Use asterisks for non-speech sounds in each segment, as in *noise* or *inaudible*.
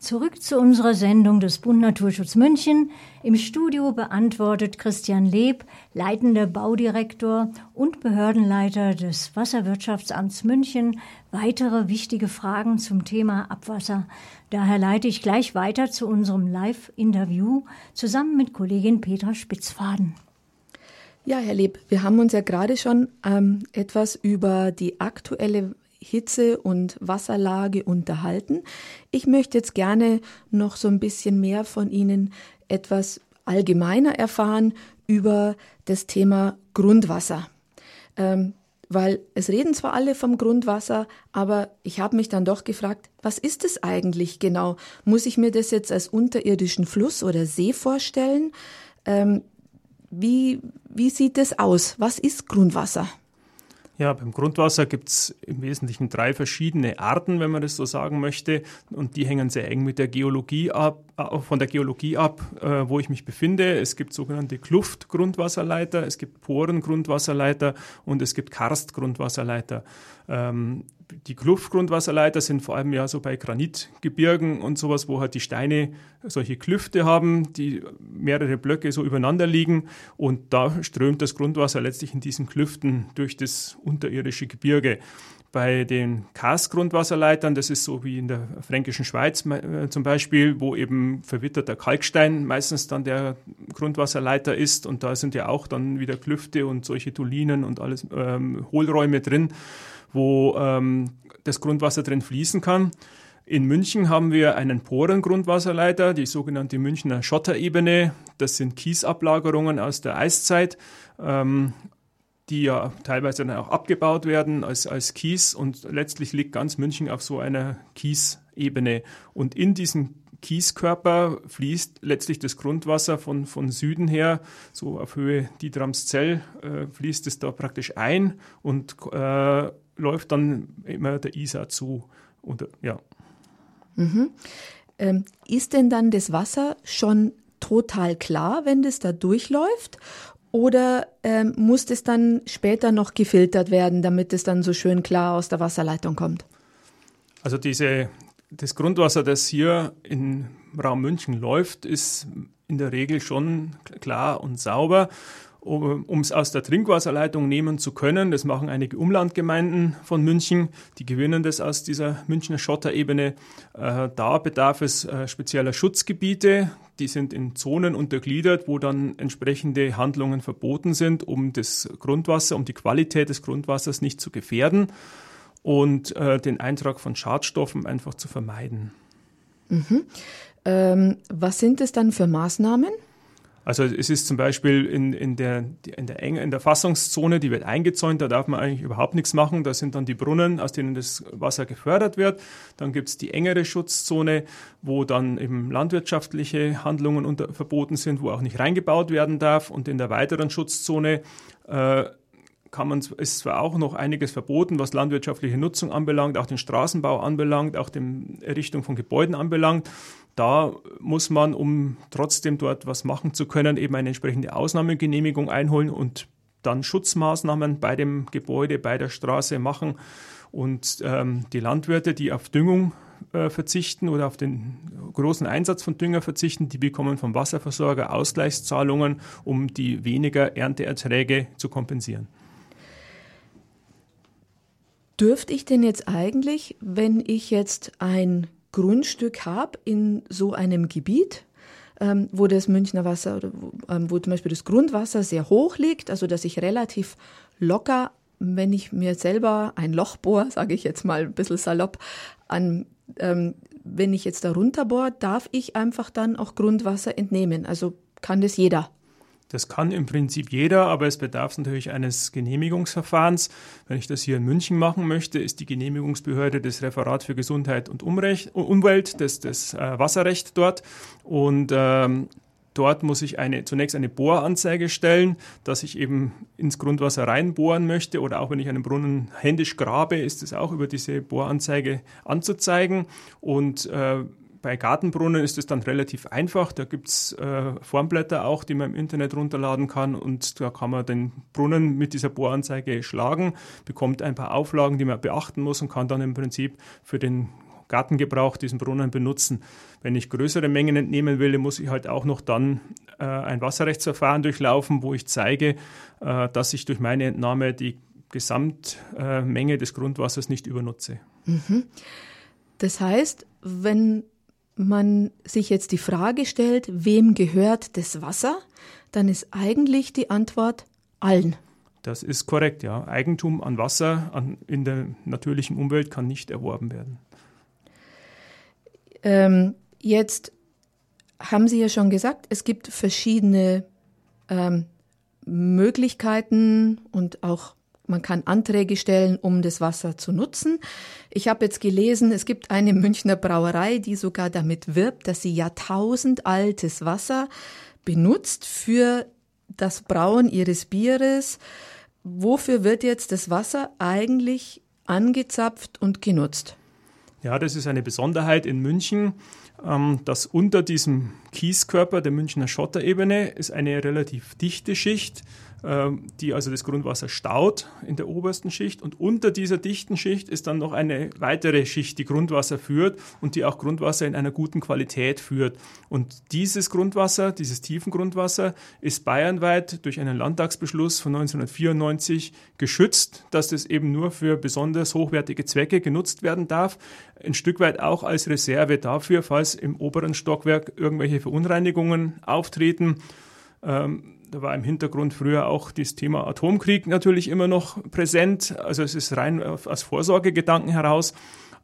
Zurück zu unserer Sendung des Bund Naturschutz München. Im Studio beantwortet Christian Leb, leitender Baudirektor und Behördenleiter des Wasserwirtschaftsamts München, weitere wichtige Fragen zum Thema Abwasser. Daher leite ich gleich weiter zu unserem Live-Interview zusammen mit Kollegin Petra Spitzfaden. Ja, Herr Leb, wir haben uns ja gerade schon ähm, etwas über die aktuelle Hitze- und Wasserlage unterhalten. Ich möchte jetzt gerne noch so ein bisschen mehr von Ihnen etwas allgemeiner erfahren über das Thema Grundwasser. Ähm, weil es reden zwar alle vom Grundwasser, aber ich habe mich dann doch gefragt, was ist es eigentlich genau? Muss ich mir das jetzt als unterirdischen Fluss oder See vorstellen? Ähm, wie, wie sieht es aus? Was ist Grundwasser? Ja, beim Grundwasser gibt es im Wesentlichen drei verschiedene Arten, wenn man das so sagen möchte. Und die hängen sehr eng mit der Geologie ab, äh, von der Geologie ab, äh, wo ich mich befinde. Es gibt sogenannte Kluft-Grundwasserleiter, es gibt Poren-Grundwasserleiter und es gibt Karst-Grundwasserleiter. Ähm, die Kluftgrundwasserleiter sind vor allem ja so bei Granitgebirgen und sowas, wo halt die Steine solche Klüfte haben, die mehrere Blöcke so übereinander liegen. Und da strömt das Grundwasser letztlich in diesen Klüften durch das unterirdische Gebirge. Bei den Karstgrundwasserleitern, das ist so wie in der fränkischen Schweiz äh, zum Beispiel, wo eben verwitterter Kalkstein meistens dann der Grundwasserleiter ist. Und da sind ja auch dann wieder Klüfte und solche Dolinen und alles ähm, Hohlräume drin wo ähm, das Grundwasser drin fließen kann. In München haben wir einen Porengrundwasserleiter, die sogenannte Münchner Schotterebene. Das sind Kiesablagerungen aus der Eiszeit, ähm, die ja teilweise dann auch abgebaut werden als, als Kies. Und letztlich liegt ganz München auf so einer Kiesebene. Und in diesem Kieskörper fließt letztlich das Grundwasser von, von Süden her, so auf Höhe Dietramszell, äh, fließt es da praktisch ein und äh, läuft dann immer der Isar zu. Und, ja. Mhm. Ähm, ist denn dann das Wasser schon total klar, wenn das da durchläuft? Oder ähm, muss das dann später noch gefiltert werden, damit es dann so schön klar aus der Wasserleitung kommt? Also diese, das Grundwasser, das hier im Raum München läuft, ist in der Regel schon klar und sauber um es aus der Trinkwasserleitung nehmen zu können. Das machen einige Umlandgemeinden von München, die gewinnen das aus dieser Münchner Schotterebene. Äh, da bedarf es äh, spezieller Schutzgebiete, die sind in Zonen untergliedert, wo dann entsprechende Handlungen verboten sind, um das Grundwasser, um die Qualität des Grundwassers nicht zu gefährden und äh, den Eintrag von Schadstoffen einfach zu vermeiden. Mhm. Ähm, was sind es dann für Maßnahmen? Also es ist zum Beispiel in, in, der, in, der Enge, in der Fassungszone, die wird eingezäunt, da darf man eigentlich überhaupt nichts machen. Da sind dann die Brunnen, aus denen das Wasser gefördert wird. Dann gibt es die engere Schutzzone, wo dann eben landwirtschaftliche Handlungen unter, verboten sind, wo auch nicht reingebaut werden darf. Und in der weiteren Schutzzone äh, kann man, ist zwar auch noch einiges verboten, was landwirtschaftliche Nutzung anbelangt, auch den Straßenbau anbelangt, auch die Errichtung von Gebäuden anbelangt. Da muss man, um trotzdem dort was machen zu können, eben eine entsprechende Ausnahmegenehmigung einholen und dann Schutzmaßnahmen bei dem Gebäude, bei der Straße machen. Und ähm, die Landwirte, die auf Düngung äh, verzichten oder auf den großen Einsatz von Dünger verzichten, die bekommen vom Wasserversorger Ausgleichszahlungen, um die weniger Ernteerträge zu kompensieren. Dürfte ich denn jetzt eigentlich, wenn ich jetzt ein Grundstück habe in so einem Gebiet, ähm, wo das Münchner Wasser oder wo, ähm, wo zum Beispiel das Grundwasser sehr hoch liegt, also dass ich relativ locker, wenn ich mir selber ein Loch bohre, *laughs* sage ich jetzt mal ein bisschen salopp, an, ähm, wenn ich jetzt da runterbohre, darf ich einfach dann auch Grundwasser entnehmen. Also kann das jeder. Das kann im Prinzip jeder, aber es bedarf natürlich eines Genehmigungsverfahrens. Wenn ich das hier in München machen möchte, ist die Genehmigungsbehörde das Referat für Gesundheit und Umrecht, Umwelt, das, das äh, Wasserrecht dort. Und ähm, dort muss ich eine, zunächst eine Bohranzeige stellen, dass ich eben ins Grundwasser reinbohren möchte oder auch wenn ich einen Brunnen händisch grabe, ist es auch über diese Bohranzeige anzuzeigen. Und äh, bei Gartenbrunnen ist es dann relativ einfach. Da gibt es äh, Formblätter auch, die man im Internet runterladen kann und da kann man den Brunnen mit dieser Bohranzeige schlagen, bekommt ein paar Auflagen, die man beachten muss und kann dann im Prinzip für den Gartengebrauch diesen Brunnen benutzen. Wenn ich größere Mengen entnehmen will, muss ich halt auch noch dann äh, ein Wasserrechtsverfahren durchlaufen, wo ich zeige, äh, dass ich durch meine Entnahme die Gesamtmenge des Grundwassers nicht übernutze. Mhm. Das heißt, wenn man sich jetzt die Frage stellt, wem gehört das Wasser, dann ist eigentlich die Antwort allen. Das ist korrekt, ja. Eigentum an Wasser an, in der natürlichen Umwelt kann nicht erworben werden. Ähm, jetzt haben Sie ja schon gesagt, es gibt verschiedene ähm, Möglichkeiten und auch man kann Anträge stellen, um das Wasser zu nutzen. Ich habe jetzt gelesen, es gibt eine Münchner Brauerei, die sogar damit wirbt, dass sie jahrtausendaltes Wasser benutzt für das Brauen ihres Bieres. Wofür wird jetzt das Wasser eigentlich angezapft und genutzt? Ja, das ist eine Besonderheit in München, ähm, dass unter diesem Kieskörper der Münchner Schotterebene ist eine relativ dichte Schicht die also das Grundwasser staut in der obersten Schicht. Und unter dieser dichten Schicht ist dann noch eine weitere Schicht, die Grundwasser führt und die auch Grundwasser in einer guten Qualität führt. Und dieses Grundwasser, dieses tiefen Grundwasser, ist bayernweit durch einen Landtagsbeschluss von 1994 geschützt, dass das eben nur für besonders hochwertige Zwecke genutzt werden darf. Ein Stück weit auch als Reserve dafür, falls im oberen Stockwerk irgendwelche Verunreinigungen auftreten. Ähm, da war im Hintergrund früher auch das Thema Atomkrieg natürlich immer noch präsent. Also es ist rein aus Vorsorgegedanken heraus.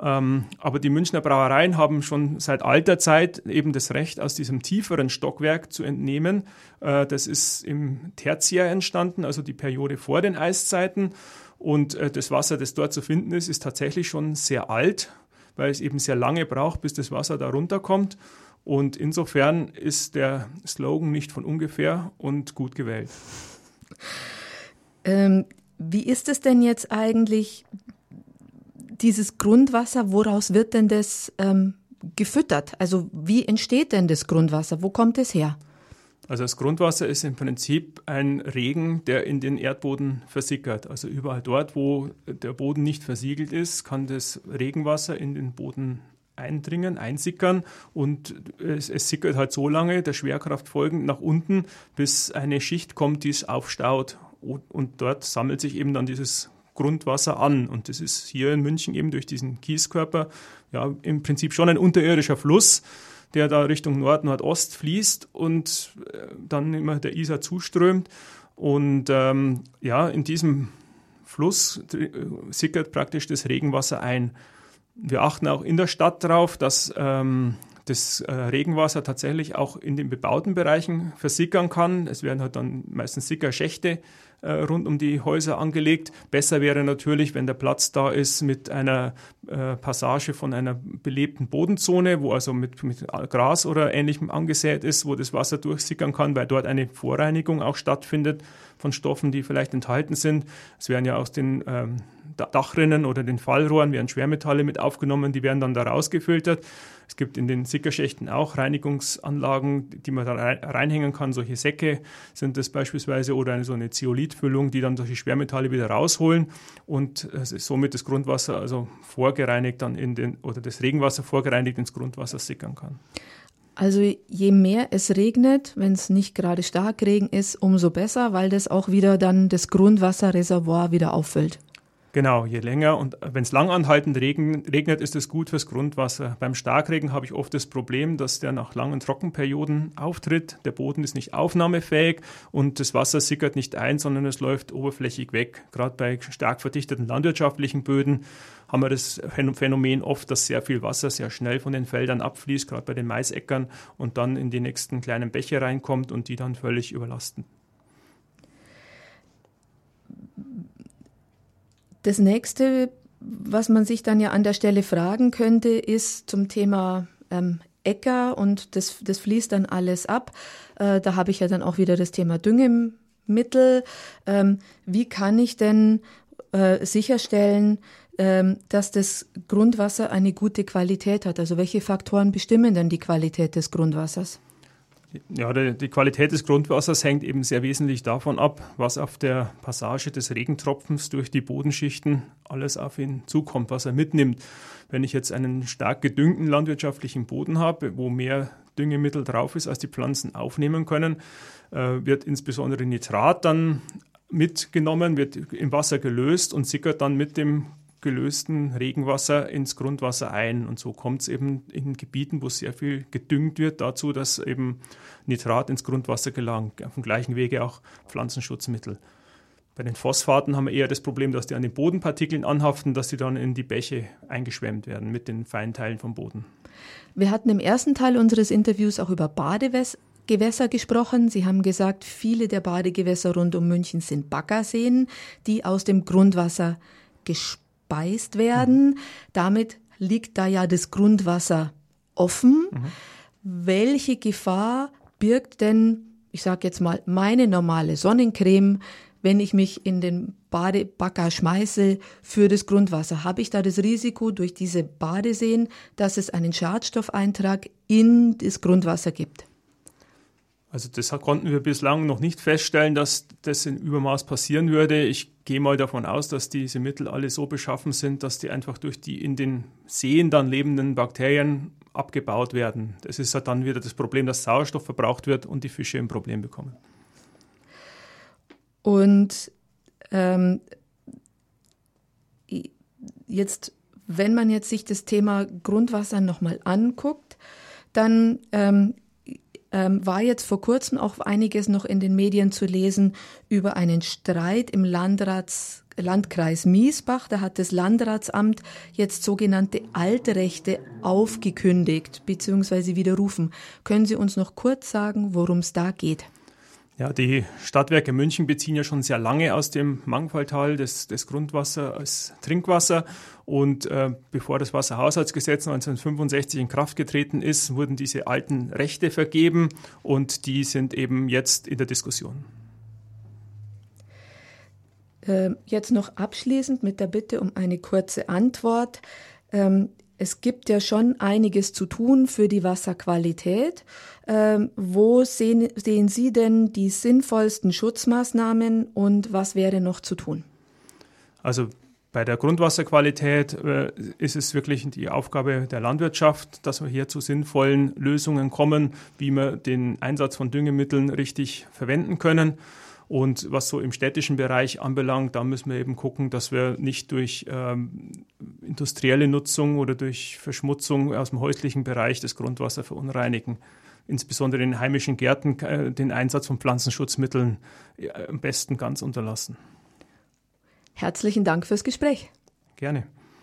Ähm, aber die Münchner Brauereien haben schon seit alter Zeit eben das Recht, aus diesem tieferen Stockwerk zu entnehmen. Äh, das ist im Tertiär entstanden, also die Periode vor den Eiszeiten. Und äh, das Wasser, das dort zu finden ist, ist tatsächlich schon sehr alt, weil es eben sehr lange braucht, bis das Wasser da runterkommt. Und insofern ist der Slogan nicht von ungefähr und gut gewählt. Ähm, wie ist es denn jetzt eigentlich, dieses Grundwasser, woraus wird denn das ähm, gefüttert? Also wie entsteht denn das Grundwasser? Wo kommt es her? Also das Grundwasser ist im Prinzip ein Regen, der in den Erdboden versickert. Also überall dort, wo der Boden nicht versiegelt ist, kann das Regenwasser in den Boden eindringen, einsickern und es, es, sickert halt so lange, der Schwerkraft folgend nach unten, bis eine Schicht kommt, die es aufstaut. Und dort sammelt sich eben dann dieses Grundwasser an. Und das ist hier in München eben durch diesen Kieskörper ja im Prinzip schon ein unterirdischer Fluss, der da Richtung Nord-Nordost fließt und äh, dann immer der Isar zuströmt. Und ähm, ja in diesem Fluss äh, sickert praktisch das Regenwasser ein wir achten auch in der Stadt darauf, dass ähm, das äh, Regenwasser tatsächlich auch in den bebauten Bereichen versickern kann. Es werden halt dann meistens Sickerschächte äh, rund um die Häuser angelegt. Besser wäre natürlich, wenn der Platz da ist mit einer äh, Passage von einer belebten Bodenzone, wo also mit, mit Gras oder ähnlichem angesät ist, wo das Wasser durchsickern kann, weil dort eine Vorreinigung auch stattfindet von Stoffen, die vielleicht enthalten sind. Es werden ja aus den ähm, Dachrinnen oder den Fallrohren werden Schwermetalle mit aufgenommen, die werden dann da rausgefiltert. Es gibt in den Sickerschächten auch Reinigungsanlagen, die man da reinhängen kann. Solche Säcke sind das beispielsweise oder eine, so eine Zeolithfüllung, die dann solche Schwermetalle wieder rausholen und somit das Grundwasser also vorgereinigt dann in den oder das Regenwasser vorgereinigt ins Grundwasser sickern kann. Also je mehr es regnet, wenn es nicht gerade stark Regen ist, umso besser, weil das auch wieder dann das Grundwasserreservoir wieder auffüllt. Genau, je länger und wenn es langanhaltend regnet, ist es gut fürs Grundwasser. Beim Starkregen habe ich oft das Problem, dass der nach langen Trockenperioden auftritt. Der Boden ist nicht aufnahmefähig und das Wasser sickert nicht ein, sondern es läuft oberflächig weg. Gerade bei stark verdichteten landwirtschaftlichen Böden haben wir das Phänomen oft, dass sehr viel Wasser sehr schnell von den Feldern abfließt, gerade bei den Maisäckern und dann in die nächsten kleinen Bäche reinkommt und die dann völlig überlasten. Das nächste, was man sich dann ja an der Stelle fragen könnte, ist zum Thema ähm, Äcker und das, das fließt dann alles ab. Äh, da habe ich ja dann auch wieder das Thema Düngemittel. Ähm, wie kann ich denn äh, sicherstellen, ähm, dass das Grundwasser eine gute Qualität hat? Also welche Faktoren bestimmen denn die Qualität des Grundwassers? Ja, die, die, Qualität des Grundwassers hängt eben sehr wesentlich davon ab, was auf der Passage des Regentropfens durch die Bodenschichten alles auf ihn zukommt, was er mitnimmt. Wenn ich jetzt einen stark gedüngten landwirtschaftlichen Boden habe, wo mehr Düngemittel drauf ist, als die Pflanzen aufnehmen können, äh, wird insbesondere Nitrat dann mitgenommen, wird im Wasser gelöst und sickert dann mit dem gelösten Regenwasser ins Grundwasser ein. Und so kommt es eben in Gebieten, wo sehr viel gedüngt wird, dazu, dass eben Nitrat ins Grundwasser gelangt. Auf dem gleichen Wege auch Pflanzenschutzmittel. Bei den Phosphaten haben wir eher das Problem, dass die an den Bodenpartikeln anhaften, dass die dann in die Bäche eingeschwemmt werden mit den Feinteilen vom Boden. Wir hatten im ersten Teil unseres Interviews auch über Badegewässer gesprochen. Sie haben gesagt, viele der Badegewässer rund um München sind Baggerseen, die aus dem Grundwasser gespeist gespeist werden. Mhm. Damit liegt da ja das Grundwasser offen. Mhm. Welche Gefahr birgt denn, ich sage jetzt mal, meine normale Sonnencreme, wenn ich mich in den Badebagger schmeiße für das Grundwasser? Habe ich da das Risiko durch diese Badeseen, dass es einen Schadstoffeintrag in das Grundwasser gibt? Also das konnten wir bislang noch nicht feststellen, dass das in Übermaß passieren würde. Ich gehe mal davon aus, dass diese Mittel alle so beschaffen sind, dass die einfach durch die in den Seen dann lebenden Bakterien abgebaut werden. Das ist halt dann wieder das Problem, dass Sauerstoff verbraucht wird und die Fische ein Problem bekommen. Und ähm, jetzt, wenn man jetzt sich das Thema Grundwasser nochmal anguckt, dann ähm, ähm, war jetzt vor kurzem auch einiges noch in den Medien zu lesen über einen Streit im Landrats, Landkreis Miesbach. Da hat das Landratsamt jetzt sogenannte Altrechte aufgekündigt bzw. widerrufen. Können Sie uns noch kurz sagen, worum es da geht? Ja, die Stadtwerke München beziehen ja schon sehr lange aus dem Mangfalltal das, das Grundwasser als Trinkwasser. Und äh, bevor das Wasserhaushaltsgesetz 1965 in Kraft getreten ist, wurden diese alten Rechte vergeben und die sind eben jetzt in der Diskussion. Ähm, jetzt noch abschließend mit der Bitte um eine kurze Antwort. Es gibt ja schon einiges zu tun für die Wasserqualität. Ähm, wo sehen, sehen Sie denn die sinnvollsten Schutzmaßnahmen und was wäre noch zu tun? Also bei der Grundwasserqualität äh, ist es wirklich die Aufgabe der Landwirtschaft, dass wir hier zu sinnvollen Lösungen kommen, wie wir den Einsatz von Düngemitteln richtig verwenden können. Und was so im städtischen Bereich anbelangt, da müssen wir eben gucken, dass wir nicht durch ähm, industrielle Nutzung oder durch Verschmutzung aus dem häuslichen Bereich das Grundwasser verunreinigen. Insbesondere in heimischen Gärten äh, den Einsatz von Pflanzenschutzmitteln äh, am besten ganz unterlassen. Herzlichen Dank fürs Gespräch. Gerne.